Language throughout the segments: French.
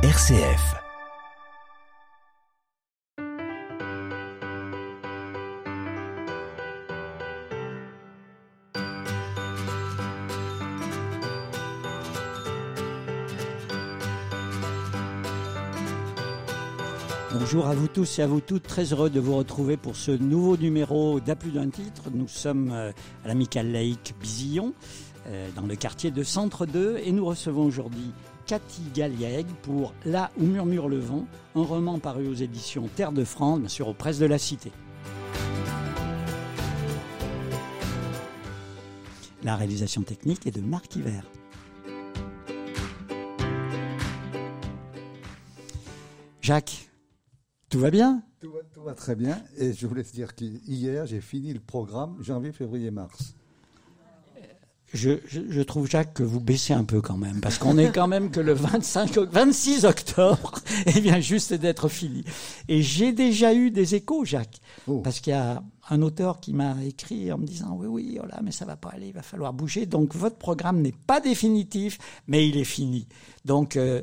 RCF. Bonjour à vous tous et à vous toutes, très heureux de vous retrouver pour ce nouveau numéro d'À plus d'un titre. Nous sommes euh, à l'amicale laïque Bizillon, euh, dans le quartier de Centre 2, et nous recevons aujourd'hui Cathy Galliègue pour Là où murmure le vent, un roman paru aux éditions Terre de France, bien sûr aux presses de la Cité. La réalisation technique est de Marc Hiver. Jacques, tout va bien? Tout va, tout va très bien. Et je voulais te dire qu'hier, j'ai fini le programme janvier, février, mars. Je, je, je, trouve, Jacques, que vous baissez un peu quand même, parce qu'on est quand même que le 25, 26 octobre, et vient juste d'être fini. Et j'ai déjà eu des échos, Jacques, oh. parce qu'il y a un auteur qui m'a écrit en me disant, oui, oui, oh là, mais ça va pas aller, il va falloir bouger. Donc, votre programme n'est pas définitif, mais il est fini. Donc, euh,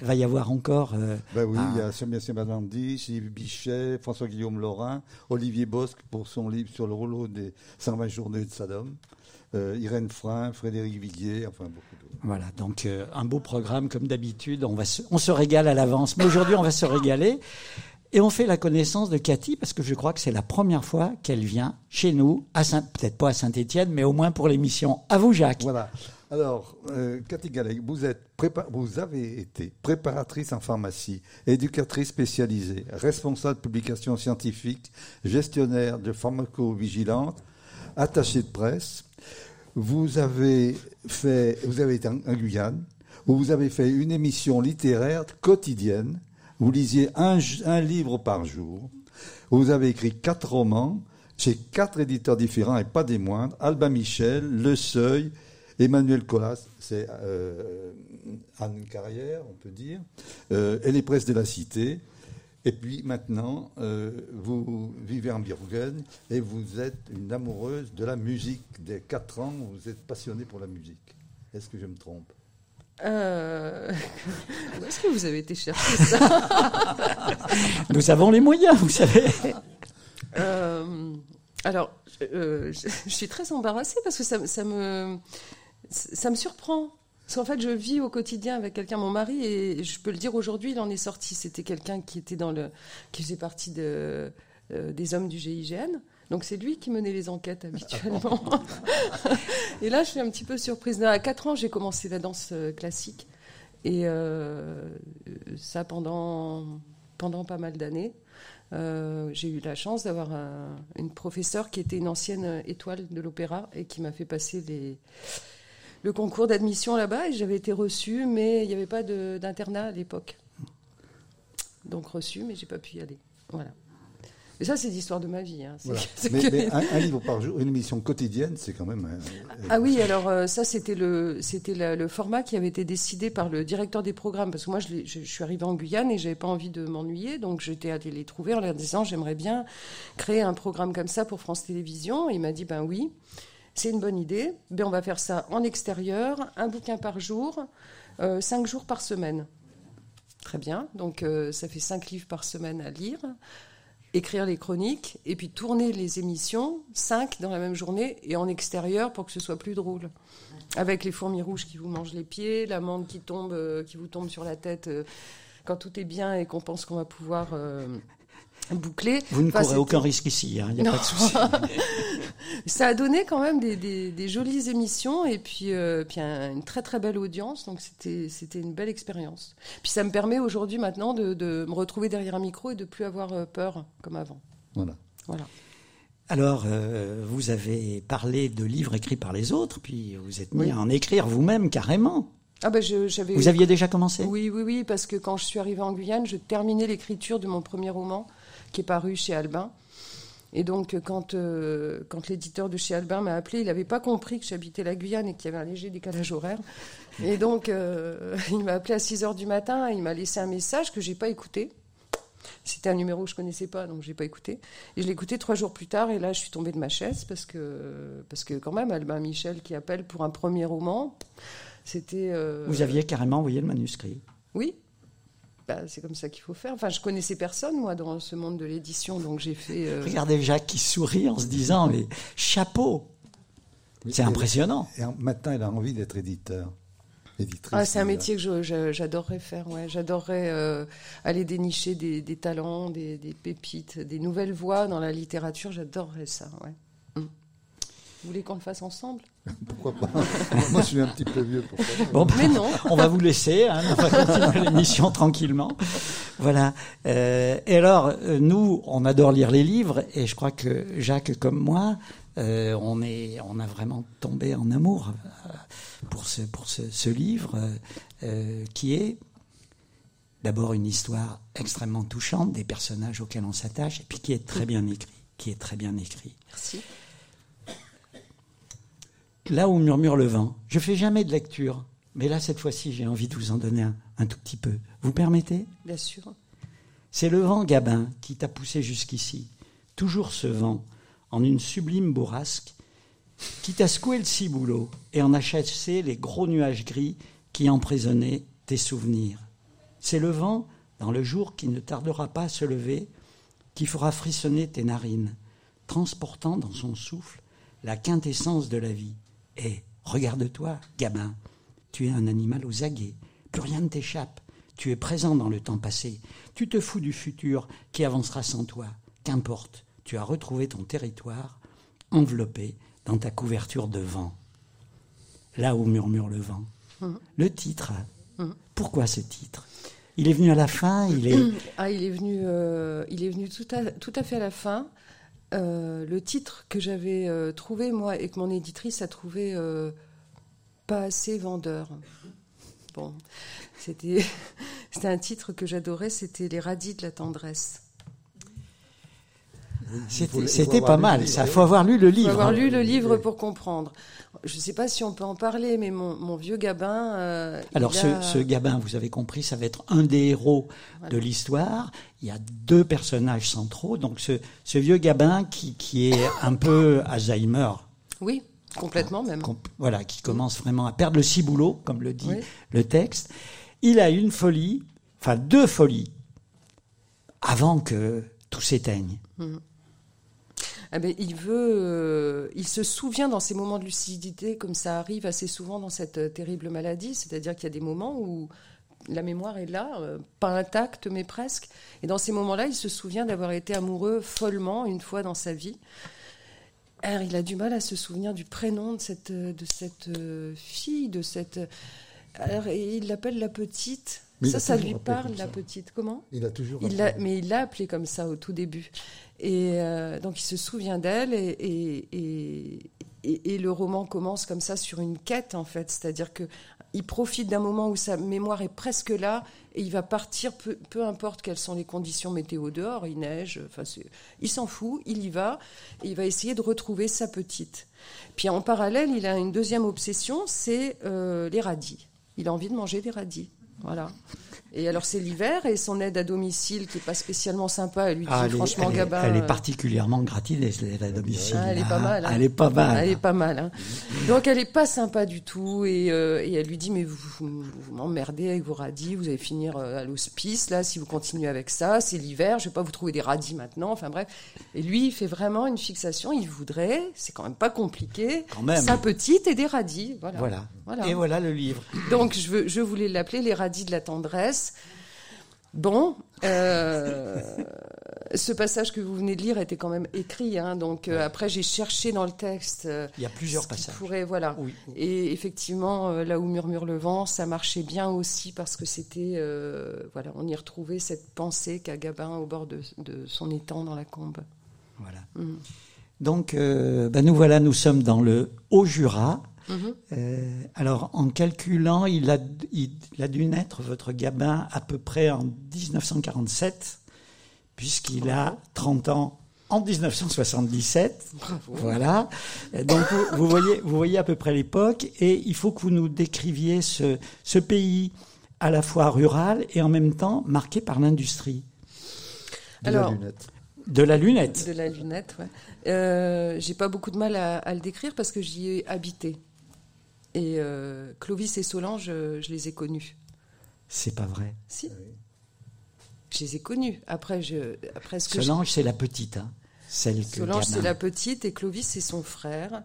il va y avoir encore. Euh, ben oui, un... il y a Sébastien Badandi, Gilles Bichet, François-Guillaume Laurin, Olivier Bosque pour son livre sur le rouleau des 120 journées de Saddam. Euh, Irène Frein, Frédéric Viguier, enfin beaucoup d'autres. Voilà, donc euh, un beau programme comme d'habitude. On, va se, on se régale à l'avance, mais aujourd'hui on va se régaler. Et on fait la connaissance de Cathy parce que je crois que c'est la première fois qu'elle vient chez nous, à Saint, peut-être pas à Saint-Étienne, mais au moins pour l'émission. À vous, Jacques. Voilà. Alors, euh, Cathy Galleg, vous, êtes vous avez été préparatrice en pharmacie, éducatrice spécialisée, responsable de publications scientifiques, gestionnaire de pharmacovigilante, attachée de presse, vous avez fait, vous avez été en, Guyane, où vous avez fait une émission littéraire quotidienne. Vous lisiez un, livre par jour. Vous avez écrit quatre romans chez quatre éditeurs différents et pas des moindres. Albin Michel, Le Seuil, Emmanuel Colas, c'est euh, Anne Carrière, on peut dire, euh, et les presses de la Cité. Et puis maintenant, euh, vous vivez en Bourgogne et vous êtes une amoureuse de la musique. Dès 4 ans, vous êtes passionnée pour la musique. Est-ce que je me trompe? Euh... Où est-ce que vous avez été chercher ça? Nous avons les moyens, vous savez. Euh, alors, euh, je, je, suis très embarrassée parce que ça, ça, me, ça me surprend. Parce qu'en fait, je vis au quotidien avec quelqu'un, mon mari, et je peux le dire aujourd'hui, il en est sorti. C'était quelqu'un qui était dans le, qui faisait partie de, euh, des hommes du GIGN. Donc c'est lui qui menait les enquêtes habituellement. et là, je suis un petit peu surprise. À 4 ans, j'ai commencé la danse euh, classique. Et euh, ça pendant, pendant pas mal d'années. Euh, j'ai eu la chance d'avoir un, une professeure qui était une ancienne étoile de l'opéra et qui m'a fait passer les, le concours d'admission là-bas et j'avais été reçue, mais il n'y avait pas d'internat à l'époque. Donc reçue, mais j'ai pas pu y aller. Voilà. Et ça, c'est l'histoire de ma vie. Hein. Voilà. Mais, que... mais un, un, livre par jour, une émission quotidienne, c'est quand même. Un... Ah oui, alors euh, ça, c'était le, c'était le format qui avait été décidé par le directeur des programmes. Parce que moi, je, je, je suis arrivée en Guyane et j'avais pas envie de m'ennuyer, donc j'étais allée les trouver en leur disant j'aimerais bien créer un programme comme ça pour France Télévisions. Et il m'a dit ben oui. C'est une bonne idée. Ben, on va faire ça en extérieur, un bouquin par jour, euh, cinq jours par semaine. Très bien. Donc, euh, ça fait cinq livres par semaine à lire, écrire les chroniques, et puis tourner les émissions, cinq dans la même journée, et en extérieur pour que ce soit plus drôle. Avec les fourmis rouges qui vous mangent les pieds, l'amande qui tombe, euh, qui vous tombe sur la tête quand tout est bien et qu'on pense qu'on va pouvoir boucler. Vous ne enfin, courez aucun risque ici, il hein, n'y a pas de souci. ça a donné quand même des, des, des jolies émissions et puis, euh, puis un, une très très belle audience, donc c'était c'était une belle expérience. Puis ça me permet aujourd'hui maintenant de, de, me retrouver derrière un micro et de plus avoir euh, peur comme avant. Voilà. Voilà. Alors, euh, vous avez parlé de livres écrits par les autres, puis vous êtes mis oui. à en écrire vous-même carrément. Ah ben je. Vous aviez déjà commencé? Oui, oui, oui, parce que quand je suis arrivée en Guyane, je terminais l'écriture de mon premier roman, qui est paru chez Albin. Et donc, quand, euh, quand l'éditeur de chez Albin m'a appelé, il n'avait pas compris que j'habitais la Guyane et qu'il y avait un léger décalage horaire. Et donc, euh, il m'a appelé à 6 heures du matin, il m'a laissé un message que je n'ai pas écouté. C'était un numéro que je connaissais pas, donc je l'ai pas écouté. Et je l'ai écouté trois jours plus tard, et là, je suis tombée de ma chaise parce que, parce que quand même, Albin Michel qui appelle pour un premier roman, c'était. Euh... Vous aviez carrément envoyé le manuscrit. Oui. Bah, c'est comme ça qu'il faut faire. Enfin, je connaissais personne, moi, dans ce monde de l'édition, donc j'ai fait. euh, Regardez Jacques qui sourit en se disant mais chapeau. C'est impressionnant. Et en- maintenant, elle a envie d'être éditeur. Éditrice, Ah, c'est un métier que j'adorerais faire. Ouais. J'adorerais euh, aller dénicher des, des talents, des, des pépites, des nouvelles voix dans la littérature. J'adorerais ça. Ouais. Vous voulez qu'on le fasse ensemble Pourquoi pas Moi, je suis un petit peu vieux pour ça. Bon, bah, Mais non. on va vous laisser, hein, on va continuer l'émission tranquillement. Voilà. Euh, et alors, euh, nous, on adore lire les livres, et je crois que Jacques, comme moi, euh, on est, on a vraiment tombé en amour pour ce, pour ce, ce livre euh, qui est d'abord une histoire extrêmement touchante, des personnages auxquels on s'attache, et puis qui est très bien écrit, qui est très bien écrit. Merci. Là où murmure le vent, je fais jamais de lecture, mais là cette fois-ci j'ai envie de vous en donner un, un tout petit peu. Vous permettez? Bien sûr. C'est le vent Gabin qui t'a poussé jusqu'ici. Toujours ce vent, en une sublime bourrasque, qui t'a secoué le ciboulot et en a chassé les gros nuages gris qui emprisonnaient tes souvenirs. C'est le vent, dans le jour qui ne tardera pas à se lever, qui fera frissonner tes narines, transportant dans son souffle la quintessence de la vie. Et regarde-toi, Gabin, tu es un animal aux aguets, plus rien ne t'échappe, tu es présent dans le temps passé, tu te fous du futur qui avancera sans toi, qu'importe, tu as retrouvé ton territoire, enveloppé dans ta couverture de vent. Là où murmure le vent. Le titre, pourquoi ce titre? Il est venu à la fin, il est... Ah, il est venu, euh, il est venu tout à, tout à fait à la fin. Euh, le titre que j'avais euh, trouvé, moi, et que mon éditrice a trouvé euh, pas assez vendeur. Bon, c'était c'était un titre que j'adorais, c'était Les radis de la tendresse. Il C'était il faut c'était avoir pas lu mal, le ça. livre. faut avoir lu le Il faut livre. avoir lu le livre pour comprendre. Je ne sais pas si on peut en parler, mais mon, mon vieux Gabin. euh, Alors il ce, a- ce Gabin, vous avez compris, ça va être un des héros de l'histoire. Il y a deux personnages centraux. Donc ce, ce vieux Gabin qui, qui est un peu Alzheimer, Oui, complètement même. voilà, qui commence vraiment à perdre le ciboulot, comme le dit Oui. le texte. Il a une folie, enfin deux folies, avant que tout s'éteigne. Ah ben, il veut, euh, il se souvient dans ces moments de lucidité, comme ça arrive assez souvent dans cette euh, terrible maladie, c'est-à-dire qu'il y a des moments où la mémoire est là, euh, pas intacte mais presque, et dans ces moments-là, il se souvient d'avoir été amoureux follement une fois dans sa vie. Alors, il a du mal à se souvenir du prénom de cette, de cette fille, de cette. Alors, il l'appelle la petite. Mais ça, ça lui parle, la petite. Comment Il a toujours. il mais il l'a appelée comme ça au tout début. Et euh, donc il se souvient d'elle et, et, et, le roman commence comme ça sur une quête en fait. C'est-à-dire que il profite d'un moment où sa mémoire est presque là et il va partir peu, peu importe quelles sont les conditions météo dehors, il neige, enfin il s'en fout, il y va et il va essayer de retrouver sa petite. Puis en parallèle, il a une deuxième obsession, c'est euh, les radis. Il a envie de manger des radis. Voilà. Et alors c'est l'hiver et son aide à domicile qui est pas spécialement sympa, elle lui dit Ah, elle, franchement elle est- elle est euh, particulièrement gratineuse, l'aide à domicile. ah, elle est là. pas mal. hein. Elle est pas mal. Elle est pas mal. hein. Donc elle est pas sympa du tout et, euh, et elle lui dit mais vous, vous, vous m'emmerdez avec vos radis, vous allez finir euh, à l'hospice là si vous continuez avec ça, c'est l'hiver, je vais pas vous trouver des radis maintenant. Enfin bref. Et lui il fait vraiment une fixation, il voudrait, c'est quand même pas compliqué, Quand même. sa petite et des radis. Voilà. Voilà. Voilà. Et voilà le livre. Donc je, veux, je voulais l'appeler les radis de la tendresse. Bon, euh, ce passage que vous venez de lire était quand même écrit, hein, donc euh, après j'ai cherché dans le texte. euh, Il y a plusieurs passages. pourrait- voilà. Oui. Et effectivement, là où murmure le vent, ça marchait bien aussi parce que c'était, voilà, on y retrouvait cette pensée qu'a Gabin au bord de, de son étang dans la combe. Voilà. Mm. Donc, ben nous voilà, nous sommes dans le Haut-Jura. Euh, alors, en calculant, il a, il, il a dû naître, votre Gabin, à peu près en 1947, puisqu'il a 30 ans en 1977. Bravo. Voilà. Euh, Donc, vous, vous voyez, vous voyez à peu près l'époque, et il faut que vous nous décriviez ce, ce pays à la fois rural et en même temps marqué par l'industrie De la Alors, lunette. de la lunette. De la lunette, ouais. Euh, J'ai pas beaucoup de mal à, à le décrire parce que j'y ai habité. Et euh, Clovis et Solange, je, je les ai connus. C'est pas vrai. Si. je les ai connus. Après, je, après ce que Solange, c'est la petite, hein, celle que Solange, c'est la petite et Clovis, c'est son frère.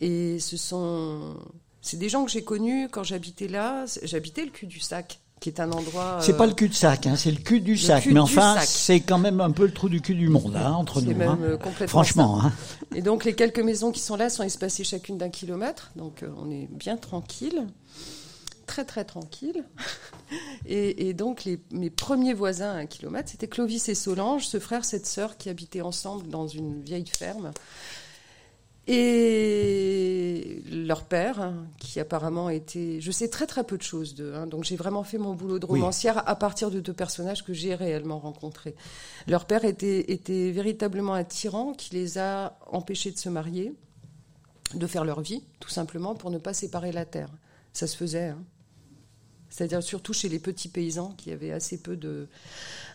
Et ce sont, c'est des gens que j'ai connus quand j'habitais là. J'habitais le cul du sac, qui est un endroit. C'est euh, pas le cul-de-sac, hein, c'est le cul du sac. cul Mais enfin, sac. c'est quand même un peu le trou du cul du monde, hein, entre C'est nous. même hein. euh, complètement Franchement, hein. Et donc les quelques maisons qui sont là sont espacées chacune d'un kilomètre, donc euh, on est bien tranquille, très très tranquille. Et, et donc les, mes premiers voisins à un kilomètre, c'était Clovis et Solange, ce frère, cette sœur qui habitaient ensemble dans une vieille ferme. Et leur père, hein, qui apparemment était... Je sais très très peu de choses d'eux, hein, donc j'ai vraiment fait mon boulot de Oui. romancière à partir de deux personnages que j'ai réellement rencontrés. Leur père était, était véritablement un tyran qui les a empêchés de se marier, de faire leur vie, tout simplement, pour ne pas séparer la terre. Ça se faisait. hein. C'est-à-dire surtout chez les petits paysans qui avaient assez peu de,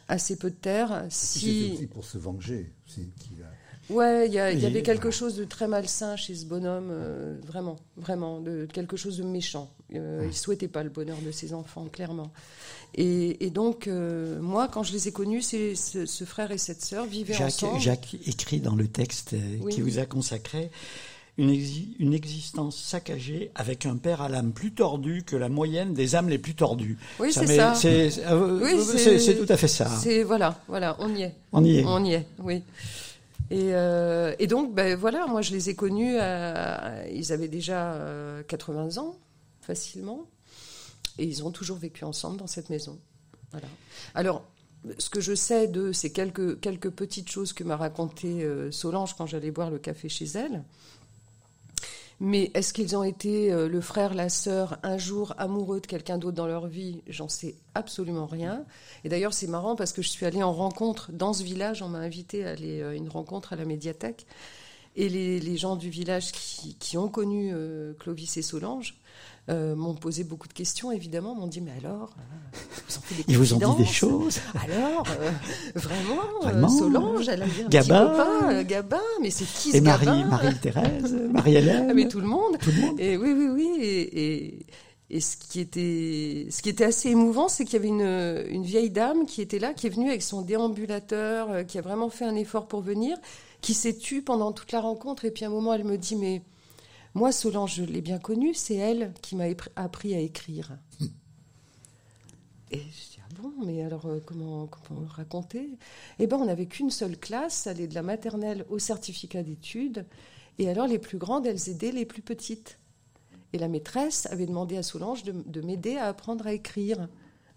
assez peu de terre. C'était Si... aussi pour se venger. aussi, a- Ouais, il y, avait quelque chose de très malsain chez ce bonhomme, euh, vraiment, vraiment, de quelque chose de méchant. Euh, il souhaitait pas le bonheur de ses enfants, clairement. Et, et donc, euh, moi, quand je les ai connus, c'est ce, ce frère et cette sœur vivaient Jacques, ensemble. Jacques écrit dans le texte euh, Oui. qui vous a consacré une, exi- une existence saccagée avec un père à l'âme plus tordue que la moyenne des âmes les plus tordues. Oui, c'est ça. Oui, c'est tout à fait ça. C'est voilà, voilà, on y est. On y est. On y est, oui. Et, euh, et donc, ben voilà, moi je les ai connus, à- ils avaient déjà euh, 80 ans, facilement, et ils ont toujours vécu ensemble dans cette maison. Voilà. Alors, ce que je sais d'eux, c'est quelques, quelques petites choses que m'a raconté euh, Solange quand j'allais boire le café chez elle. Mais est-ce qu'ils ont été euh, le frère, la sœur, un jour amoureux de quelqu'un d'autre dans leur vie? J'en sais absolument rien. Et d'ailleurs, c'est marrant parce que je suis allée en rencontre dans ce village. On m'a invité à aller à une rencontre à la médiathèque. Et les, gens du village qui, qui ont connu euh, Clovis et Solange euh, m'ont posé beaucoup de questions, évidemment. M'ont dit Mais alors euh, vous en faites des Ils vous ont dit des choses. Alors, euh, vraiment, Vraiment Solange, elle a un Gabin petit copain, Gabin, mais c'est qui ce Et Marie, Gabin Marie-Thérèse, Marie-Hélène. ah, mais tout le monde. Tout le monde. Et oui, oui, oui. Et, et, et ce qui était, ce qui était assez émouvant, c'est qu'il y avait une, une vieille dame qui était là, qui est venue avec son déambulateur, qui a vraiment fait un effort pour venir, qui s'est tue pendant toute la rencontre. Et puis à un moment, elle me dit, mais moi, Solange, je l'ai bien connue, c'est elle qui m'a appris à écrire. Et je dis, ah bon, mais alors euh, comment, raconter Eh bien, on n'avait qu'une seule classe, ça allait de la maternelle au certificat d'études. Et alors, les plus grandes, elles aidaient les plus petites. Et la maîtresse avait demandé à Solange de m'aider à apprendre à écrire.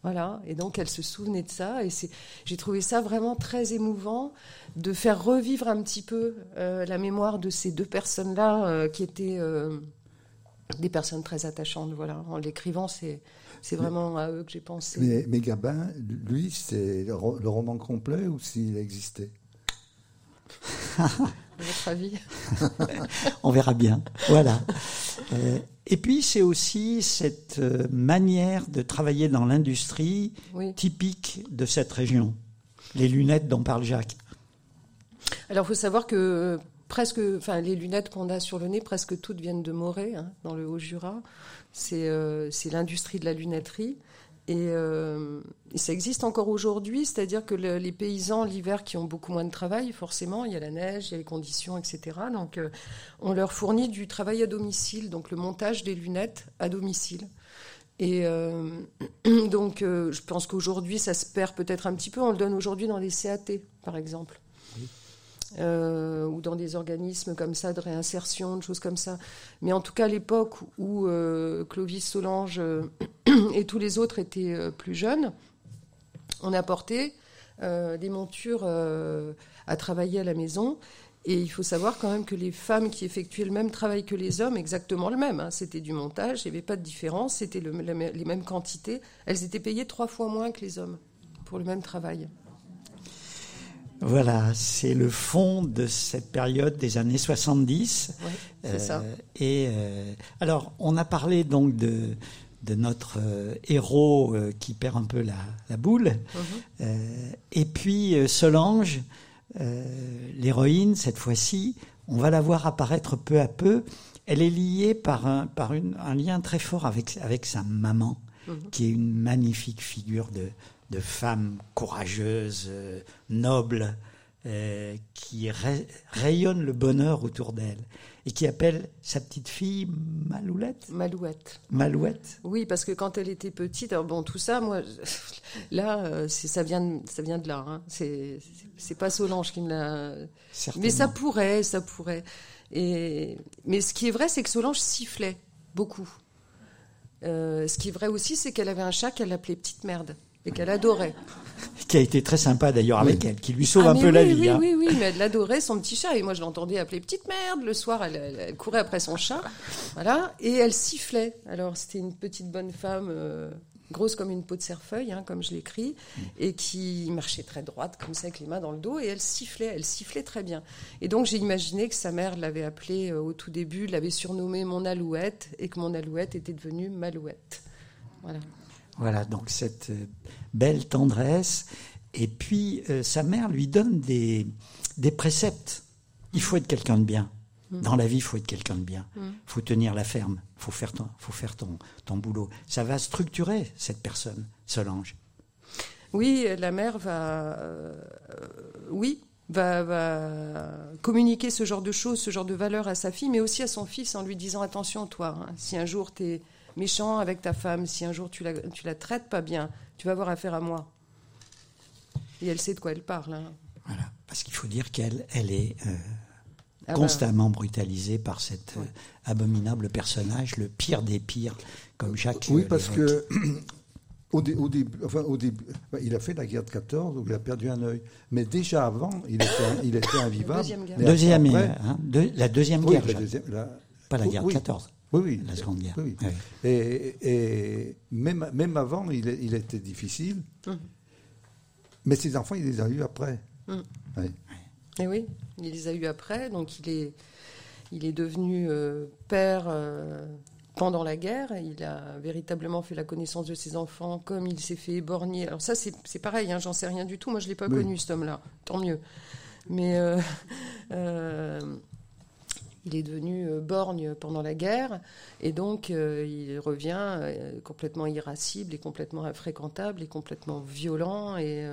Voilà. Et donc, elle se souvenait de ça. Et c'est, j'ai trouvé ça vraiment très émouvant de faire revivre un petit peu euh, la mémoire de ces deux personnes-là euh, qui étaient euh, des personnes très attachantes. Voilà. En l'écrivant, c'est, c'est vraiment à eux que j'ai pensé. Mais, mais Gabin, lui, c'est le, ro- le roman complet ou s'il existait? votre avis On verra bien. Voilà. Euh, et puis, c'est aussi cette euh, manière de travailler dans l'industrie Oui. typique de cette région. Les lunettes dont parle Jacques. Alors, il faut savoir que euh, presque, enfin, les lunettes qu'on a sur le nez, presque toutes viennent de Moret, hein, dans le Haut-Jura. C'est euh, c'est l'industrie de la lunetterie. Et, euh, et ça existe encore aujourd'hui, c'est-à-dire que le- les paysans, l'hiver, qui ont beaucoup moins de travail, forcément, il y a la neige, il y a les conditions, etc. Donc, euh, on leur fournit du travail à domicile, donc le montage des lunettes à domicile. Et euh, donc, je pense qu'aujourd'hui, ça se perd peut-être un petit peu. On le donne aujourd'hui dans les CAT, par exemple. Euh, ou dans des organismes comme ça de réinsertion, de choses comme ça. Mais en tout cas, à l'époque où euh, Clovis Solange euh, et tous les autres étaient euh, plus jeunes, on apportait des montures à travailler à la maison. Et il faut savoir quand même que les femmes qui effectuaient le même travail que les hommes, exactement le même, hein, c'était du montage, il n'y avait pas de différence, c'était les mêmes quantités, elles étaient payées trois fois moins que les hommes pour le même travail. Voilà, c'est le fond de cette période des années 70. Ouais, c'est ça. Et euh, alors, on a parlé donc de, de notre euh, héros euh, qui perd un peu la, la boule. Mhm. Euh, et puis euh, Solange, euh, l'héroïne, cette fois-ci, on va la voir apparaître peu à peu. Elle est liée par un, par une, un lien très fort avec, avec sa maman, Mhm. qui est une magnifique figure de, de femme courageuse, euh, noble, euh, qui ray- rayonne le bonheur autour d'elle et qui appelle sa petite fille Maloulette. Malouette. Malouette. Oui, parce que quand elle était petite, alors bon, tout ça, moi, là, euh, ça vient, de- ça vient de là. Hein. C'est, pas Solange qui me l'a. Mais ça pourrait, ça pourrait. Et mais ce qui est vrai, c'est que Solange sifflait beaucoup. Euh, ce qui est vrai aussi, c'est qu'elle avait un chat qu'elle appelait Petite Merde et qu'elle adorait. Qui a été très sympa d'ailleurs avec elle, qui lui sauve Ah, un peu oui, la oui, vie. hein. Oui, oui, mais elle adorait son petit chat. Et moi, je l'entendais appeler Petite Merde. Le soir, elle, elle- elle courait après son chat. Voilà. Et elle sifflait. Alors, c'était une petite bonne femme, euh, grosse comme une peau de cerfeuil, hein, comme je l'écris, et qui marchait très droite, comme ça, avec les mains dans le dos. Et elle sifflait. Elle sifflait très bien. Et donc, j'ai imaginé que sa mère l'avait appelée euh, au tout début, l'avait surnommée Mon Alouette, et que Mon Alouette était devenue Malouette. Voilà. Voilà, donc cette euh, belle tendresse. Et puis, euh, sa mère lui donne des, des préceptes. Il faut être quelqu'un de bien. Dans la vie, il faut être quelqu'un de bien. Il faut tenir la ferme. Il faut faire, ton, faut faire ton, ton boulot. Ça va structurer cette personne, Solange. Oui, la mère va, euh, oui, va, va communiquer ce genre de choses, ce genre de valeurs à sa fille, mais aussi à son fils en lui disant attention toi, hein, si un jour tu es méchant avec ta femme, si un jour tu la, tu la traites pas bien, tu vas avoir affaire à moi. Et elle sait de quoi elle parle. hein. Voilà. Parce qu'il faut dire qu'elle elle est euh, Ah bah, constamment brutalisée par cet euh, abominable personnage, le pire des pires, comme Jacques. Oui, euh, parce que au, dé- au début, enfin, au début, il a fait la guerre de 14 où il a perdu un œil. Mais déjà avant, il était, il était invivable. Deuxième guerre. Mais Deuxième, après- hein, la deuxième oui, guerre, la Jacques. deuxième- la- pas la guerre oui, de 14, Oui, oui. la seconde guerre. Oui, oui. Oui. Et, et même, même avant, il, il était difficile. Hum. Mais ses enfants, il les a eus après. Hum. Oui. Et oui, il les a eus après, donc il est, il est devenu euh, père euh, pendant la guerre. Il a véritablement fait la connaissance de ses enfants, comme il s'est fait éborgner. Alors ça, c'est c'est pareil, hein, j'en sais rien du tout. Moi, je l'ai pas Oui. connu cet homme-là, tant mieux. Mais euh, euh, il est devenu euh, borgne pendant la guerre, et donc euh, il revient euh, complètement irascible et complètement infréquentable et complètement violent et,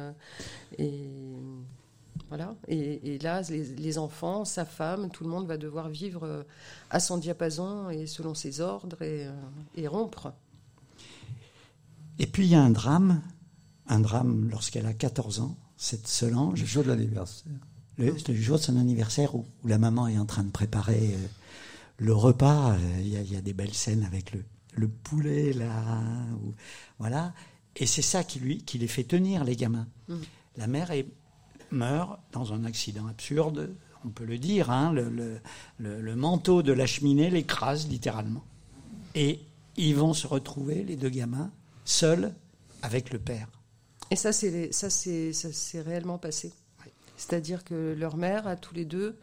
voilà. Et, là, les, enfants, sa femme, tout le monde va devoir vivre à son diapason et selon ses ordres et, rompre. Et puis il y a un drame, un drame lorsqu'elle a 14 ans, cette Le Solange, jour de l'anniversaire. Le, le jour de son anniversaire où, où la maman est en train de préparer euh, le repas. euh, Il y, a- il y a des belles scènes avec le, le poulet là, voilà. Et c'est ça qui lui, qui les fait tenir les gamins. Mhm. La mère est, meurt dans un accident absurde, on peut le dire. hein, le, manteau de la cheminée l'écrase littéralement. Et ils vont se retrouver les deux gamins seuls avec le père. Et ça, c'est ça, c'est ça s'est réellement passé. C'est-à-dire que leur mère, à tous les deux,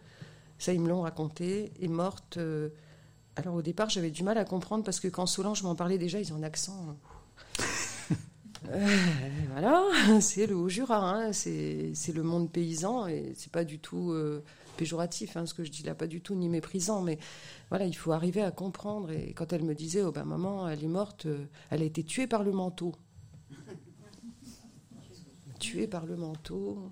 ça ils me l'ont raconté, est morte. euh, alors au départ, j'avais du mal à comprendre parce que quand Solange m'en parlait déjà, ils ont un accent. Euh, voilà, c'est le Haut-Jura, hein, c'est le monde paysan et c'est pas du tout euh, péjoratif, hein, ce que je dis là, pas du tout ni méprisant, mais voilà, il faut arriver à comprendre. Et quand elle me disait, oh ben maman, elle est morte, elle a été tuée par le manteau. tuée par le manteau.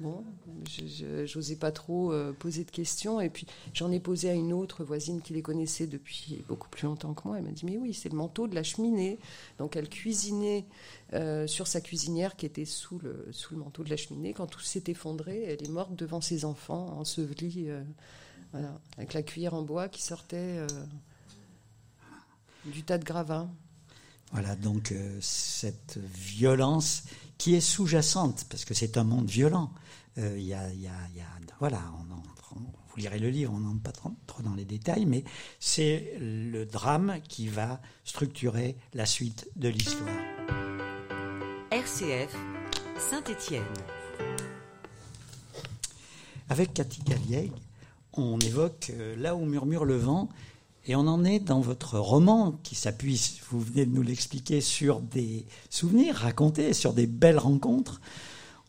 Bon, je n'osais pas trop euh, poser de questions. Et puis, j'en ai posé à une autre voisine qui les connaissait depuis beaucoup plus longtemps que moi. Elle m'a dit, mais oui, c'est le manteau de la cheminée. Donc, elle cuisinait euh, sur sa cuisinière qui était sous le, sous le manteau de la cheminée. Quand tout s'est effondré, elle est morte devant ses enfants, ensevelie, euh, avec la cuillère en bois qui sortait du tas de gravats. Voilà, donc cette violence qui est sous-jacente, parce que c'est un monde violent. Euh, Il y, a, il y, a, il y a- voilà, on en- on- vous lirez le livre, on n'entre pas trop, trop dans les détails, mais c'est le drame qui va structurer la suite de l'histoire. RCF, Saint-Étienne. Avec Cathy Galliègue, on évoque euh, Là où murmure le vent, et on en est dans votre roman qui s'appuie, vous venez de nous l'expliquer, sur des souvenirs racontés, sur des belles rencontres.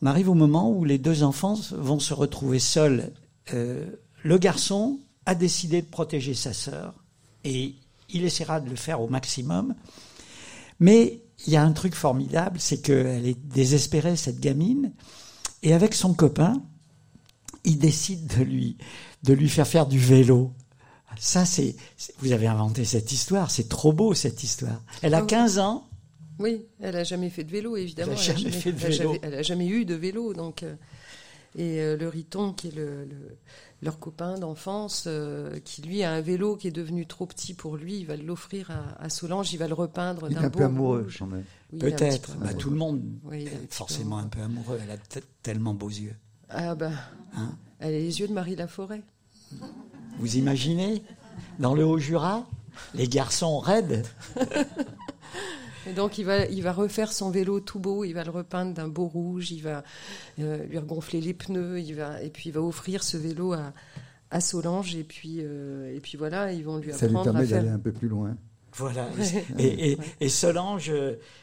On arrive au moment où les deux enfants vont se retrouver seuls. Euh, le garçon a décidé de protéger sa sœur, et il essaiera de le faire au maximum, mais il y a un truc formidable, c'est qu'elle est désespérée, cette gamine, et avec son copain, il décide de lui, de lui faire faire du vélo. Ça, c'est, vous avez inventé cette histoire, c'est trop beau cette histoire. Elle a Ah oui. 15 ans, Oui, elle a jamais fait de vélo, évidemment. Elle a jamais fait de elle a vélo. jamais- Elle a jamais eu de vélo, donc. euh, et euh, le Riton, qui est le, le- leur copain d'enfance, euh, qui lui a un vélo qui est devenu trop petit pour lui, il va l'offrir à, à Solange, il va le repeindre Il est d'un un beau peu amoureux, quand même. Oui, un peut-être. peu Bah, tout le monde Oui, est un forcément un peu amoureux. Elle a tellement beaux yeux. Ah bah, Hein elle a les yeux de Marie Laforêt. Vous imaginez Dans le Haut-Jura, les garçons raides. Et donc il va, il va refaire son vélo tout beau, il va le repeindre d'un beau rouge, il va euh, lui regonfler les pneus, il va, et puis il va offrir ce vélo à, à Solange, et puis, euh, et puis voilà, ils vont lui Ça lui apprendre permet faire. d'aller un peu plus loin. Voilà. Ouais. Et, et, et Solange,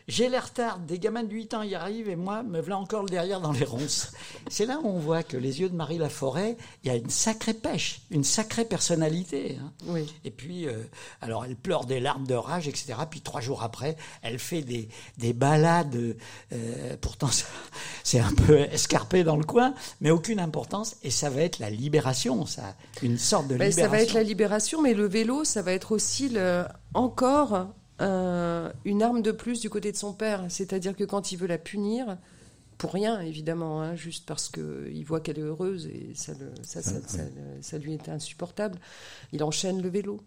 j'ai l'air tard, des gamins de 8 ans y arrivent et moi, me voilà encore le derrière dans les ronces. C'est là où on voit que les yeux de Marie Laforêt, il y a une sacrée pêche, une sacrée personnalité. hein. Oui. Et puis, euh, alors elle pleure des larmes de rage, etc. Puis trois jours après, elle fait des, des balades. euh, pourtant, c'est un peu escarpé dans le coin, mais aucune importance. Et ça va être la libération, ça, une sorte de Ben, libération. ça va être la libération, mais le vélo, ça va être aussi le- encore euh, une arme de plus du côté de son père. C'est-à-dire que quand il veut la punir, pour rien évidemment, hein, juste parce qu'il voit qu'elle est heureuse et ça, le- ça, ça- ça lui est insupportable, il enchaîne le vélo.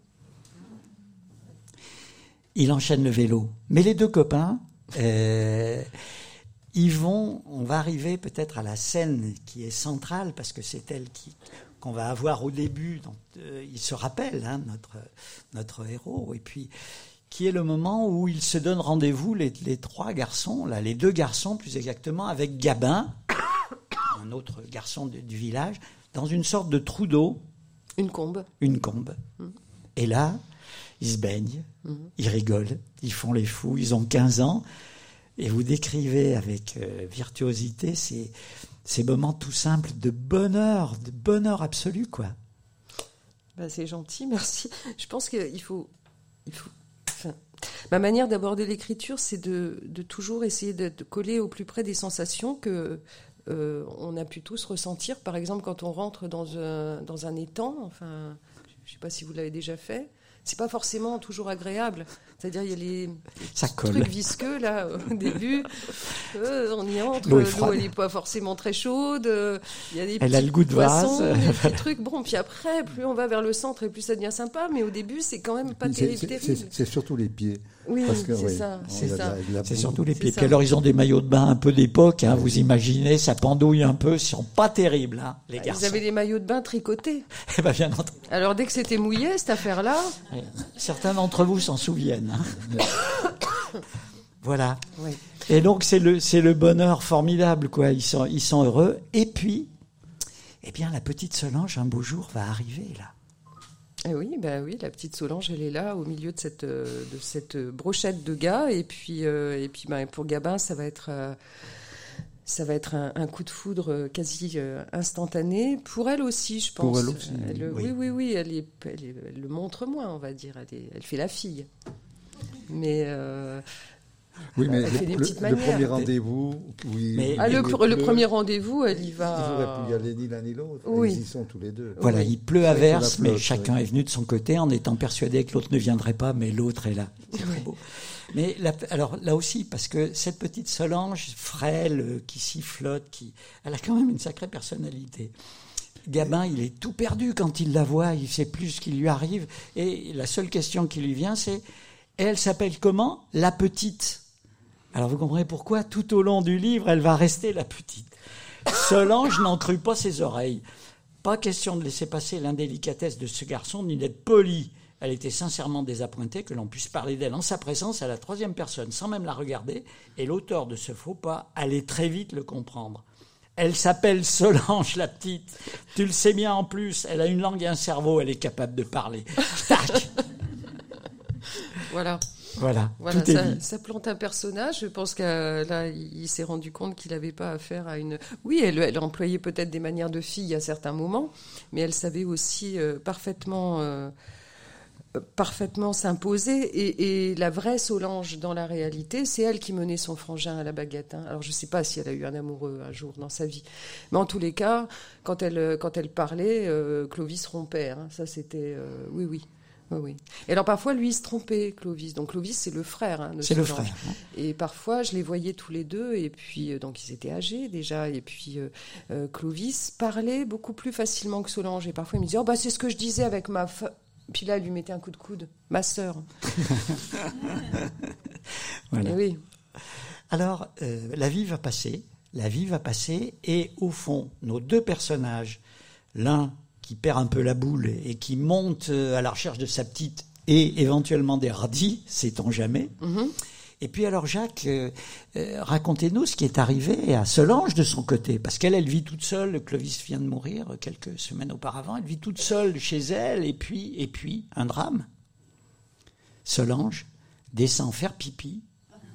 il enchaîne le vélo. Mais les deux copains, euh, ils vont, on va arriver peut-être à la scène qui est centrale parce que c'est elle qui qu'on va avoir au début. Donc, euh, il se rappelle hein, notre notre héros et puis qui est le moment où ils se donnent rendez-vous les, les trois garçons, là, les deux garçons plus exactement, avec Gabin, un autre garçon de- du village, dans une sorte de trou d'eau Une combe. une combe. Et là, ils se baignent, ils rigolent, ils font les fous, ils ont 15 ans. Et vous décrivez avec euh, virtuosité ces, ces moments tout simples de bonheur, de bonheur absolu, quoi. Ben, c'est gentil, merci. Je pense qu'il faut, il faut. enfin, ma manière d'aborder l'écriture, c'est de, toujours essayer de, de coller au plus près des sensations que euh, on a pu tous ressentir. Par exemple, quand on rentre dans un, dans un étang, enfin, je ne sais pas si vous l'avez déjà fait. C'est pas forcément toujours agréable. C'est-à-dire, il y a les Ça colle. trucs visqueux là au début. Euh, on y entre, L'eau elle est pas forcément très chaude. euh, Il y a des Elle a petits le goût de poissons, vase. des petits trucs. Bon, puis après, plus on va vers le centre et plus ça devient sympa. Mais au début, c'est quand même pas C'est- terrible. c'est-. C'est c'est surtout les pieds. Oui, Parce que, c'est oui, ça, c'est ça. la- la C'est surtout les pieds. ça. Puis alors, ils ont des maillots de bain un peu d'époque, hein, vous imaginez, ça pendouille un peu, ils sont pas terribles, hein, les Ils garçons. avaient les maillots de bain tricotés. Eh ben, bien entendu. Alors dès que c'était mouillé, cette affaire-là, Certains d'entre vous s'en souviennent. hein. voilà. oui. Et donc c'est le c'est le bonheur formidable quoi. Ils sont ils sont heureux. Et puis, eh bien la petite Solange un beau jour va arriver là. Eh oui, bah oui, la petite Solange, elle est là au milieu de cette euh, de cette brochette de gars. Et puis euh, et puis bah, pour Gabin, ça va être euh, ça va être un, un coup de foudre euh, quasi euh, instantané. Pour elle aussi, je pense. Pour elle aussi, Elle- oui. oui, oui, oui. Elle, est, elle, est- elle le montre moins, on va dire. Elle, est- elle fait la fille. Mais euh, Oui, mais Elle fait le, des le- petites le manières. premier rendez-vous, oui. Mais- ah, le, premier rendez-vous, elle y Ils va. auraient pu y aller ni l'un ni l'autre. Oui. Ils y sont tous les deux. Voilà, Oui. il pleut à verse, mais chacun est venu de son côté en étant persuadé que l'autre ne viendrait pas, mais l'autre est là. C'est trop beau. Mais alors là aussi, parce que cette petite Solange frêle, euh, qui sifflote, qui, elle a quand même une sacrée personnalité. Gabin, il est tout perdu quand il la voit, il sait plus ce qui lui arrive, et la seule question qui lui vient, c'est elle s'appelle comment? La petite. Alors vous comprenez pourquoi Tout au long du livre, elle va rester la petite. Solange n'en crut pas ses oreilles. Pas question de laisser passer l'indélicatesse de ce garçon, ni d'être poli. Elle était sincèrement désappointée que l'on puisse parler d'elle en sa présence à la troisième personne, sans même la regarder, et l'auteur de ce faux pas allait très vite le comprendre. Elle s'appelle Solange, la petite. Tu le sais bien en plus, elle a une langue et un cerveau, elle est capable de parler. Voilà. Voilà, Voilà, tout est ça, plante un personnage. Je pense que euh, là, il, il s'est rendu compte qu'il n'avait pas affaire à une. Oui, elle, elle employait peut-être des manières de fille à certains moments, mais elle savait aussi euh, parfaitement euh, parfaitement s'imposer. Et, et, la vraie Solange, dans la réalité, c'est elle qui menait son frangin à la baguette. Hein. Alors je ne sais pas si elle a eu un amoureux un jour dans sa vie. Mais en tous les cas, quand elle, quand elle parlait, euh, Clovis rompait. Hein. Ça, c'était... Euh, oui, oui. Oui, oui. Et alors parfois, lui, il se trompait, Clovis. Donc Clovis, c'est le frère. Hein, c'est le frère. Hein. Et parfois, je les voyais tous les deux. Et puis, euh, donc, ils étaient âgés déjà. Et puis, euh, euh, Clovis parlait beaucoup plus facilement que Solange. Et parfois, il me disait, oh, bah, c'est ce que je disais avec ma, puis là, elle lui mettait un coup de coude. Ma sœur. voilà. Et oui. Alors, euh, la vie va passer, la vie va passer, et au fond, nos deux personnages, l'un qui perd un peu la boule et qui monte euh, à la recherche de sa petite et éventuellement des radis, sait-on jamais. Mhm. Et puis alors Jacques, euh, euh, racontez-nous ce qui est arrivé à Solange de son côté, parce qu'elle, elle vit toute seule. Clovis vient de mourir quelques semaines auparavant. Elle vit toute seule chez elle, et puis, et puis, un drame. Solange descend faire pipi.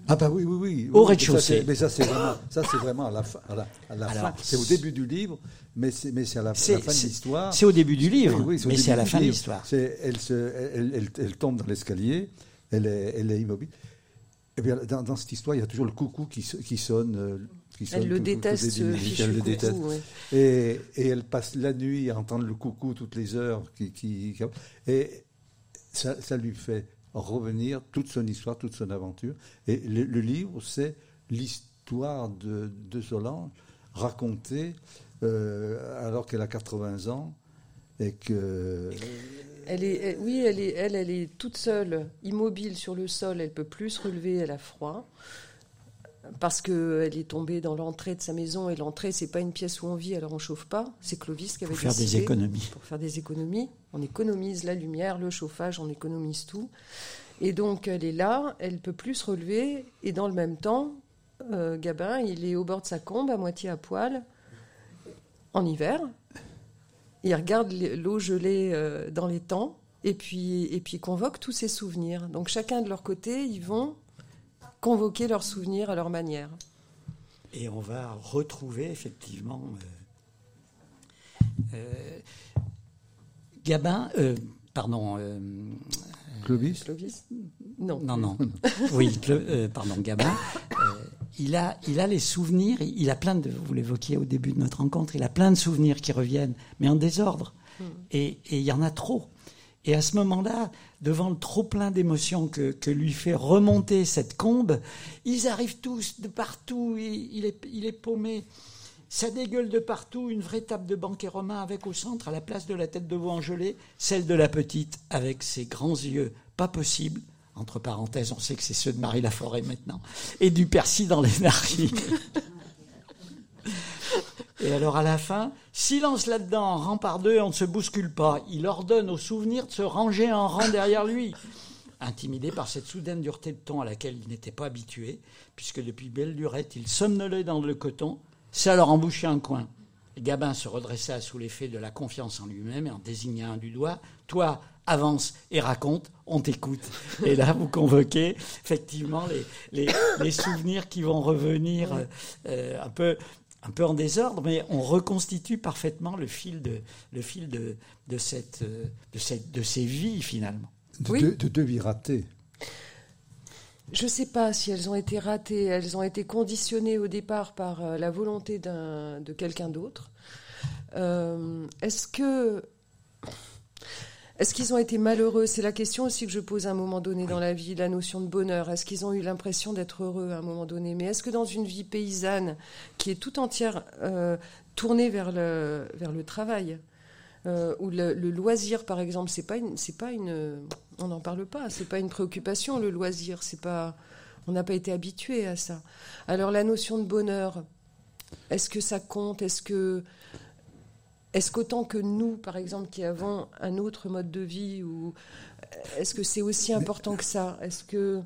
Ah bah oui, oui, oui. Au Oui, rez-de-chaussée. Mais ça, c'est vraiment, ça, vraiment à la fin. À la, à la Alors, fin. C'est au début du livre, mais c'est, mais c'est à la, fin de l'histoire. C'est au début du livre, Oui, mais c'est à la fin de l'histoire. Elle, elle, elle- elle tombe dans l'escalier, elle est, elle est immobile. Et bien, dans, dans cette histoire, il y a toujours le coucou qui, so- qui sonne. euh, Qui sonne Elle le tout- tout- toutes déteste, fichu elle le coucou, déteste. ouais. Et, et elle passe la nuit à entendre le coucou toutes les heures. Qui, qui, qui- et ça, ça lui fait revenir toute son histoire, toute son aventure. Et le, le livre, c'est l'histoire de, de Solange racontée euh, alors qu'elle a 80 ans et que Elle est, elle- oui, elle est, elle, elle est toute seule, immobile sur le sol. Elle peut plus se relever. Elle a froid parce qu'elle est tombée dans l'entrée de sa maison et l'entrée c'est pas une pièce où on vit, alors on chauffe pas. C'est Clovis qui avait Pour faire des économies. Pour faire des économies, on économise la lumière, le chauffage, on économise tout. Et donc elle est là, elle peut plus se relever et dans le même temps, euh, Gabin, il est au bord de sa combe, à moitié à poil, en hiver. Il regarde l'eau gelée euh, dans les temps et puis, et puis convoque tous ses souvenirs. Donc chacun de leur côté, ils vont convoquer leurs souvenirs à leur manière. Et on va retrouver effectivement euh, euh, Gabin, euh, pardon, euh, Clovis Clovis Non. non, non, oui, euh, pardon, Gabin, euh, il, a, il a les souvenirs, il a plein de, vous l'évoquiez au début de notre rencontre, il a plein de souvenirs qui reviennent, mais en désordre. Et et il y en a trop. Et à ce moment-là, devant le trop plein d'émotions que, que lui fait remonter cette combe, ils arrivent tous de partout, il, il est, il est paumé. Ça dégueule de partout, une vraie table de banquet romain avec au centre, à la place de la tête de veau engelée, celle de la petite avec ses grands yeux, pas possible. Entre parenthèses, on sait que c'est ceux de Marie Laforêt maintenant. Et du persil dans les narines. Et alors à la fin, silence là-dedans, rang par deux, on ne se bouscule pas. Il ordonne aux souvenirs de se ranger en rang derrière lui. Intimidé par cette soudaine dureté de ton à laquelle il n'était pas habitué, puisque depuis belle lurette, il somnolait dans le coton, ça leur embouchait un coin. Gabin se redressa sous l'effet de la confiance en lui-même et en désigna un du doigt. Toi, avance et raconte, on t'écoute. Et là, vous convoquez effectivement les, les, les souvenirs qui vont revenir euh, un peu un peu en désordre, mais on reconstitue parfaitement le fil de, le fil de, de, cette, euh, de, cette, de ces vies finalement. de, Oui. deux, de deux vies ratées. Je ne sais pas si elles ont été ratées, elles ont été conditionnées au départ par euh, la volonté d'un- de quelqu'un d'autre. Euh, est-ce que est-ce qu'ils ont été malheureux? C'est la question aussi que je pose à un moment donné dans la vie, la notion de bonheur. Est-ce qu'ils ont eu l'impression d'être heureux à un moment donné? Mais est-ce que dans une vie paysanne qui est tout entière euh, tournée vers le, vers le travail, euh, ou le, le loisir par exemple, c'est pas une, c'est pas une, on n'en parle pas, c'est pas une préoccupation le loisir, c'est pas, on n'a pas été habitué à ça. Alors la notion de bonheur, est-ce que ça compte? Est-ce que est-ce qu'autant que nous, par exemple, qui avons un autre mode de vie, ou est-ce que c'est aussi important que ça? Est-ce que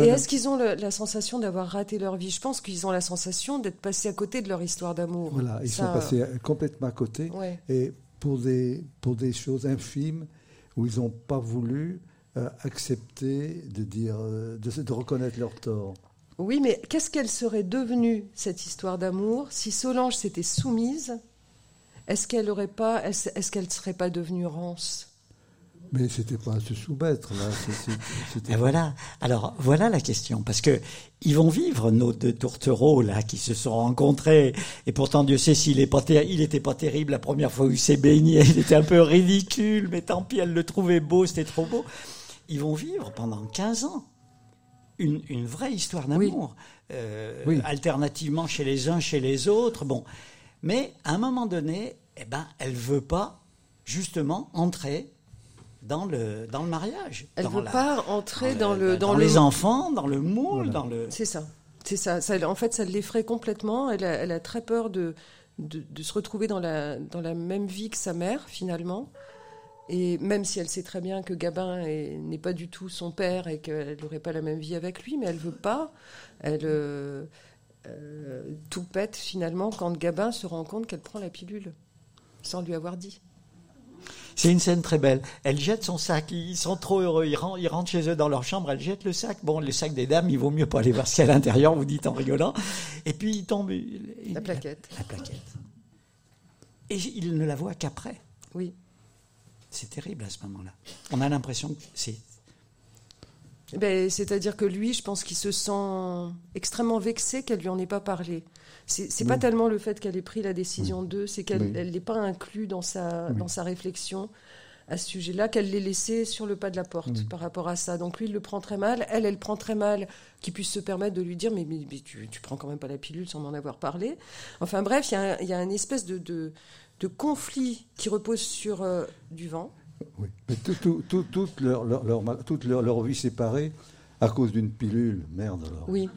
et est-ce qu'ils ont le- la sensation d'avoir raté leur vie? Je pense qu'ils ont la sensation d'être passés à côté de leur histoire d'amour. Voilà, ils Ça, sont passés complètement à côté. Ouais. Et pour des, pour des choses infimes où ils n'ont pas voulu euh, accepter de, dire, euh, de, de reconnaître leur tort. Oui, mais qu'est-ce qu'elle serait devenue cette histoire d'amour si Solange s'était soumise Est-ce qu'elle aurait pas Est-ce est-ce qu'elle ne serait pas devenue rance? Mais c'était pas à se soumettre, là. c'est- c'est- c'était- Et voilà. Alors voilà la question, parce que ils vont vivre nos deux tourtereaux là qui se sont rencontrés. Et pourtant Dieu sait s'il est pas, ter- il était pas terrible la première fois où il s'est baigné. Il était un peu ridicule, mais tant pis, elle le trouvait beau, c'était trop beau. Ils vont vivre pendant 15 ans une, une vraie histoire d'amour, euh, Oui. alternativement chez les uns, chez les autres. Bon, mais à un moment donné, eh ben, elle veut pas justement entrer dans le dans le mariage. Elle dans veut la- pas entrer dans, le- le dans, dans le les enfants, dans le moule, dans le. C'est ça. C'est ça. ça. En fait, ça l'effraie complètement. Elle a, elle a très peur de, de, de se retrouver dans la, dans la même vie que sa mère, finalement. Et même si elle sait très bien que Gabin est- n'est pas du tout son père et qu'elle n'aurait pas la même vie avec lui, mais elle veut pas. Elle euh, euh, tout pète finalement quand Gabin se rend compte qu'elle prend la pilule sans lui avoir dit. C'est une scène très belle. Elle jette son sac. Ils sont trop heureux. Ils rentrent, ils rentrent chez eux dans leur chambre. Elle jette le sac. Bon, le sac des dames, il vaut mieux pas aller voir ce qu'il y a à l'intérieur. Vous dites en rigolant. Et puis il tombe il- La plaquette. La, plaquette. Et il ne la voit qu'après. Oui. C'est terrible à ce moment-là. On a l'impression que c'est Ben, C'est-à-dire que lui, je pense qu'il se sent extrêmement vexé qu'elle lui en ait pas parlé. C'est pas Oui. tellement le fait qu'elle ait pris la décision d'eux, c'est qu'elle Oui. elle l'ait pas inclus dans sa, Oui. dans sa réflexion à ce sujet-là, qu'elle l'ait laissé sur le pas de la porte Oui. par rapport à ça. Donc lui, il le prend très mal. Elle, elle prend très mal qu'il puisse se permettre de lui dire Mais, mais, mais tu, tu prends quand même pas la pilule sans m'en avoir parlé. Enfin bref, il y a, y a une espèce de, de, de conflit qui repose sur euh, du vent. Oui. Mais tout- tout- tout- toute leur, leur, toute leur, vie séparée à cause d'une pilule. Merde alors. Oui.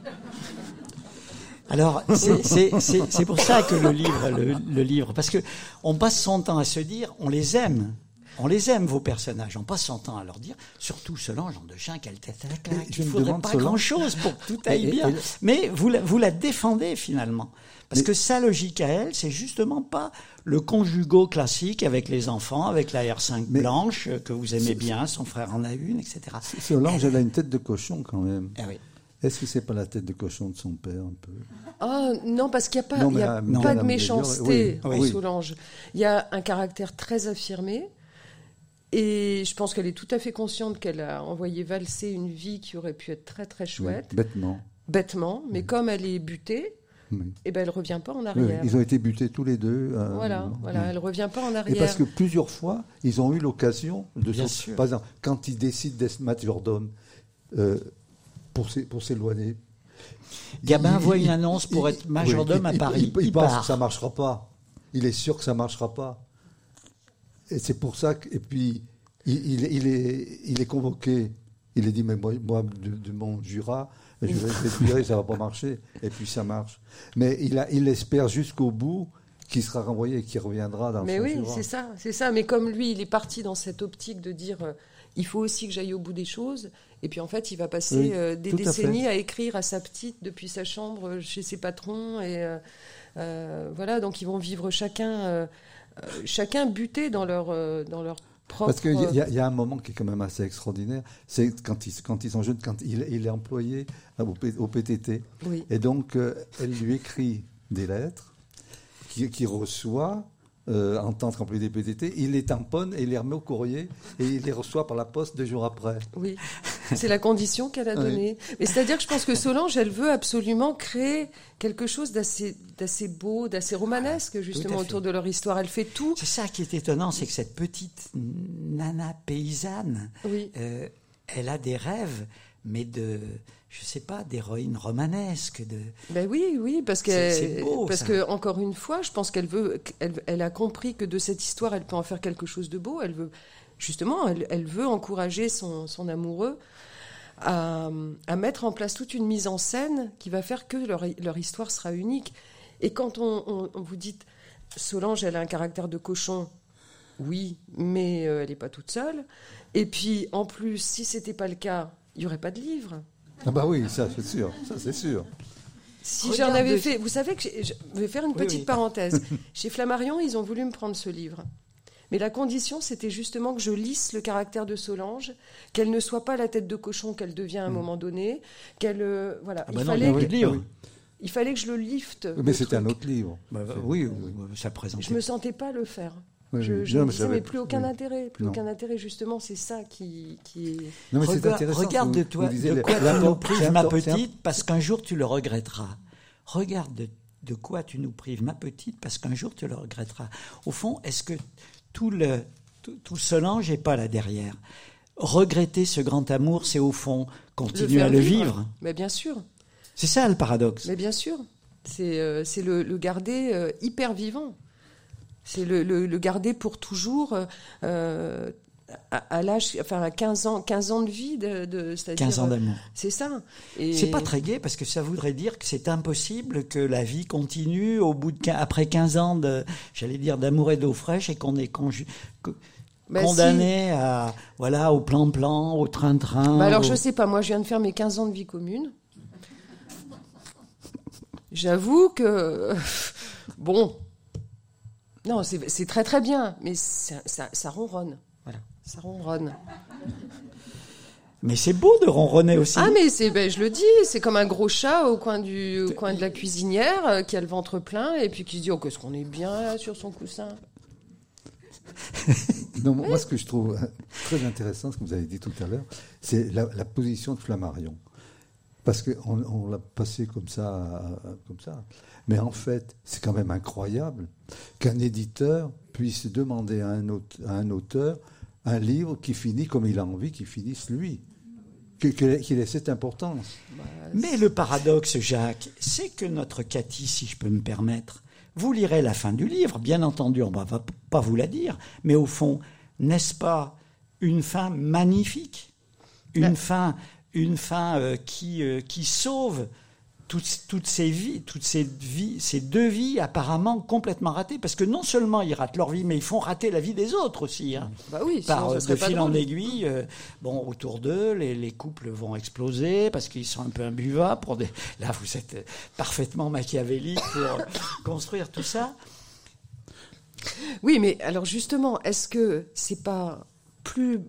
Alors, c'est- pour ça que le livre, le livre, parce que on passe son temps à se dire, on les aime. On les aime, vos personnages. On passe son temps à leur dire, surtout Solange en de chien, quelle tête à la claque. Il me faudrait demande, pas grand-chose pour que tout aille bien. et- Mais vous la, vous la défendez finalement. Parce que sa logique à elle, c'est justement pas le conjugo classique avec les enfants, avec la R5 Mais- blanche euh, que vous aimez bien, son frère en a une, etc. Solange, elle a une tête de cochon quand même. Ah oui. Est-ce que c'est pas la tête de cochon de son père un peu? Ah non, parce qu'il n'y a pas, Non, y a pas de méchanceté en oui, oui. Solange. Il y a un caractère très affirmé. Et je pense qu'elle est tout à fait consciente qu'elle a envoyé valser une vie qui aurait pu être très très Oui, chouette, Bêtement. bêtement, mais comme elle est butée, Oui. eh ben elle revient pas en Oui, arrière. Ils ont été butés tous les deux. euh, Voilà, oui. voilà, elle revient pas en Et arrière. parce que plusieurs fois, ils ont eu l'occasion de Bien se- sûr. Par exemple, quand ils décident d'être majordome euh, pour s'é- pour s'éloigner. Gabin il- voit il- une annonce pour il- être majordome oui, à Paris. Il, il Il pense part. que ça marchera pas. Il est sûr que ça marchera pas. Et c'est pour ça que. Et puis, il, il- il est, il est convoqué. Il est dit, mais moi, moi, de, de mon Jura, je vais te virer, ça va pas marcher. Et puis ça marche. Mais il, a, il espère jusqu'au bout qu'il sera renvoyé et qu'il reviendra dans Mais son oui, Jura. c'est ça, c'est ça. Mais comme lui, il est parti dans cette optique de dire, euh, il faut aussi que j'aille au bout des choses. Et puis en fait, il va passer Oui, euh, des à décennies à, écrire à sa petite depuis sa chambre euh, chez ses patrons. Et euh, voilà, donc ils vont vivre chacun, chacun buté dans leur, euh, dans leur propre. Parce qu'il y, y a un moment qui est quand même assez extraordinaire, c'est quand ils, quand ils sont jeunes, quand il, il est employé au, P- au PTT. Oui. Et donc, euh, elle lui écrit des lettres qu'il qui reçoit euh, en tant qu'employé des PTT. Il les tamponne et il les remet au courrier et il les reçoit par la poste deux jours après. Oui, c'est la condition qu'elle a Oui. donnée. Mais c'est-à-dire que je pense que Solange, elle veut absolument créer quelque chose d'assez, d'assez beau, d'assez romanesque justement autour de leur histoire. Elle fait tout. C'est ça qui est étonnant, c'est que cette petite nana paysanne, Oui. euh, elle a des rêves, mais de, je sais pas, d'héroïne romanesque, de. Ben oui, oui, parce que beau, parce ça. que encore une fois, je pense qu'elle veut, elle, elle a compris que de cette histoire, elle peut en faire quelque chose de beau. Elle veut justement, elle, elle veut encourager son, son amoureux à, à mettre en place toute une mise en scène qui va faire que leur, leur histoire sera unique. Et quand on, on- on vous dit Solange, elle a un caractère de cochon. Oui, mais euh, elle n'est pas toute seule. Et puis, en plus, si c'était pas le cas, il n'y aurait pas de livre. Ah bah oui, ça c'est sûr, ça c'est sûr. Si j'en avais fait, vous savez que je vais faire une Oui, petite oui. parenthèse. Chez Flammarion, ils ont voulu me prendre ce livre. Mais la condition, c'était justement que je lisse le caractère de Solange, qu'elle ne soit pas la tête de cochon qu'elle devient à un moment donné, qu'elle euh, voilà. Ah bah il, non, il fallait que, oui. il fallait que je le lifte. Mais c'était un autre livre. Bah, bah, oui, oui, oui, ça présente. Je me sentais pas le faire. Oui, Je, oui. je Non, me mais disais, mais plus aucun oui. intérêt, plus Non. aucun intérêt. Justement, c'est ça qui, qui est. Non, mais c'est Regarde, intéressant. regarde ce de toi, de quoi tu nous prives, ma petite, parce qu'un jour tu le regretteras. Regarde de, de quoi tu nous prives, ma petite, parce qu'un jour tu le regretteras. Au fond, est-ce que tout le tout, linge n'est pas là derrière? Regretter ce grand amour, c'est au fond continuer à le vivre. Mais bien sûr, C'est ça le paradoxe. mais bien sûr. C'est euh, c'est le, le garder euh, hyper vivant. C'est le, le- le garder pour toujours. euh, euh, à, à l'âge, enfin à 15 ans, 15 ans de vie, de, de- c'est-à-dire. 15 ans euh, d'amour. C'est ça. Et C'est pas très gai parce que ça voudrait dire que c'est impossible que la vie continue au bout de après 15 ans de j'allais dire d'amour et d'eau fraîche et qu'on est conju- Bah, condamné à voilà au plan-plan, au train-train. Bah alors au- je sais pas, moi je viens de faire mes 15 ans de vie commune. J'avoue que bon, non c'est très très bien, mais ça, ça, ça ronronne, voilà, ça ronronne. Mais c'est beau de ronronner aussi. Ah mais c'est, ben, je le dis, c'est comme un gros chat au coin du au coin de la cuisinière euh, qui a le ventre plein et puis qui se dit oh qu'est-ce qu'on est bien là sur son coussin. Non, moi, ce que je trouve euh, très intéressant, ce que vous avez dit tout à l'heure, c'est la, la position de Flammarion. Parce qu'on on, l'a passé comme ça, euh, comme ça. Mais en fait, c'est quand même incroyable qu'un éditeur puisse demander à un, aute- à un auteur un livre qui finit comme il a envie qu'il finisse lui. Qu'il ait cette importance. Mais le paradoxe, Jacques, c'est que notre Cathy, si je peux me permettre, vous lirez la fin du livre, bien entendu, on ne va pas vous la dire, mais au fond, n'est-ce pas une fin magnifique? Une Ouais. fin, une fin euh, qui, euh, qui sauve toutes, toutes ces vies, toutes ces vies, ces deux vies apparemment complètement ratées, parce que non seulement ils ratent leur vie, mais ils font rater la vie des autres aussi. hein Bah oui, par sinon, euh, serait de fil en aiguille, euh, bon, autour d'eux, les, les couples vont exploser parce qu'ils sont un peu imbuvables. Pour des... Là, vous êtes parfaitement machiavélique pour construire tout ça. Oui, mais alors justement, est-ce que c'est pas plus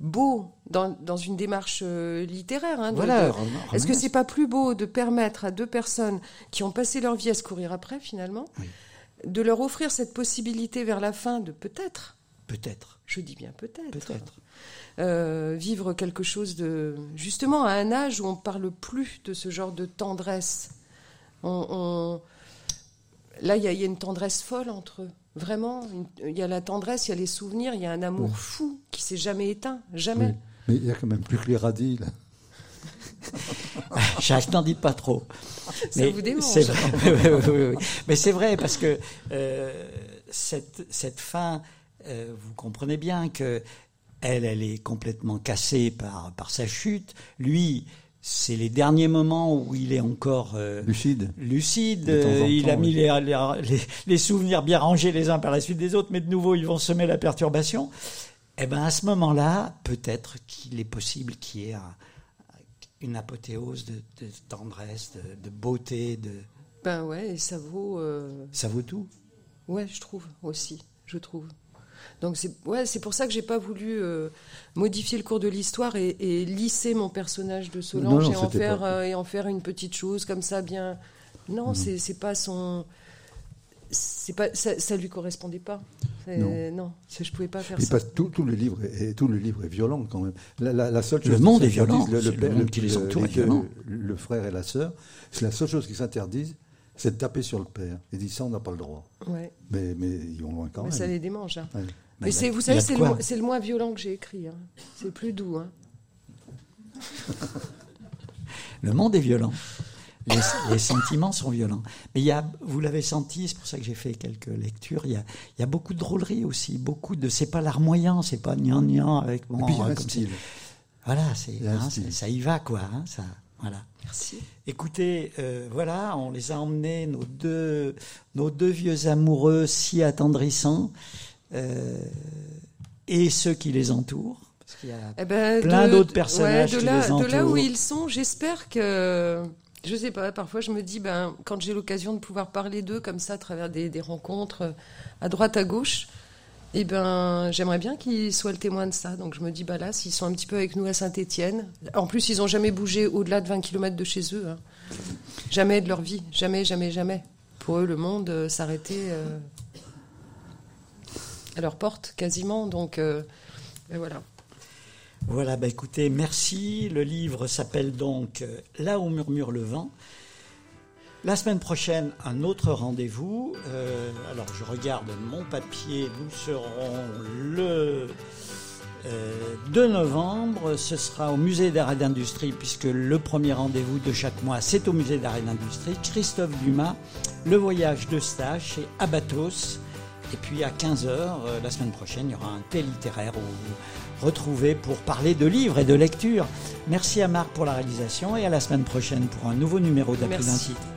beau dans, dans une démarche euh, littéraire hein, Voilà. Est-ce que c'est pas plus beau de permettre à deux personnes qui ont passé leur vie à se courir après, finalement, Oui. de leur offrir cette possibilité vers la fin de peut-être, Peut-être, je dis bien peut-être, peut-être. euh, vivre quelque chose de justement à un âge où on parle plus de ce genre de tendresse? On, on- Là, il y, y a une tendresse folle entre eux. Vraiment, il y a la tendresse, il y a les souvenirs, il y a un amour Oui. fou qui s'est jamais éteint, jamais. Oui. Mais il y a quand même plus que les radis, là. Jacques, n'en dites pas trop. Ça vous démange. c'est vrai. Oui, oui, oui, oui. Mais c'est vrai parce que euh, cette, cette fin, euh, vous comprenez bien que elle, elle est complètement cassée par, par sa chute. Lui, c'est les derniers moments où il est encore euh, Lucide. lucide. De temps en euh, il a mis oui. les, les, les- les souvenirs bien rangés les uns par la suite des autres, mais de nouveau, ils vont semer la perturbation. Eh ben, à ce moment-là, peut-être qu'il est possible qu'il y ait un- une apothéose de, de tendresse, de, de beauté, de Ben ouais, et ça vaut. euh, ça vaut tout. Ouais, je trouve aussi, je trouve. Donc c'est ouais, c'est pour ça que j'ai pas voulu euh, modifier le cours de l'histoire et, et lisser mon personnage de Solange Non, non, et, en faire, pas- euh, et en faire une petite chose comme ça bien. Non, c'est c'est pas son. C'est pas ça, ça lui correspondait pas. Non. non, je pouvais pas faire Puis ça. tout, tout le livre est, tout le livre est violent quand même. La, la- la seule Le chose monde qui est violent, le monde qui les entoure est les deux- violent. le frère et la sœur, c'est la seule chose qui s'interdise, c'est de taper sur le père. Il dit ça, on n'a pas le droit. Ouais, Mais, mais ils vont loin quand mais même. ça les démange. hein. Ouais. Mais c'est, vous savez, c'est le, moins violent que j'ai écrit. hein. C'est le plus doux. hein. Le monde est violent. Les, les sentiments sont violents. Mais il y a, vous l'avez senti, c'est pour ça que j'ai fait quelques lectures. Il y a, il y a beaucoup de drôlerie aussi, beaucoup de. C'est pas larmoyant, c'est pas gnang gnang avec bon. Et puis il y a un comme style. c'est- Voilà, c'est, hein, ça y va quoi. hein, ça, voilà. Merci. Écoutez, euh, voilà, on les a emmenés, nos deux, nos deux vieux amoureux si attendrissants, euh, et ceux qui les entourent. Parce qu'il y a Eh ben, Plein de- d'autres personnages ouais, de qui là, les De là où entourent. ils sont, j'espère que. Je sais pas, parfois je me dis, ben, quand j'ai l'occasion de pouvoir parler d'eux comme ça à travers des, des rencontres euh, à droite, à gauche, eh ben, j'aimerais bien qu'ils soient le témoin de ça. Donc je me dis, bah là, s'ils sont un petit peu avec nous à Saint-Étienne, en plus ils n'ont jamais bougé au-delà de 20 km de chez eux. hein. Jamais de leur vie, jamais, jamais, jamais. Pour eux, le monde euh, s'arrêtait. euh, à leur porte quasiment. Donc euh, voilà. Voilà, bah écoutez, merci. Le livre s'appelle donc Là où murmure le vent. La semaine prochaine, un autre rendez-vous. Euh, alors, je regarde mon papier. Nous serons le euh, 2 novembre. Ce sera au musée d'art et d'industrie, puisque le premier rendez-vous de chaque mois, c'est au musée d'art et d'industrie. Christophe Dumas, le voyage de stage chez Abatos. Et puis à 15h, la semaine prochaine, il y aura un thé littéraire où vous retrouvez pour parler de livres et de lecture. Merci à Marc pour la réalisation et à la semaine prochaine pour un nouveau numéro titre.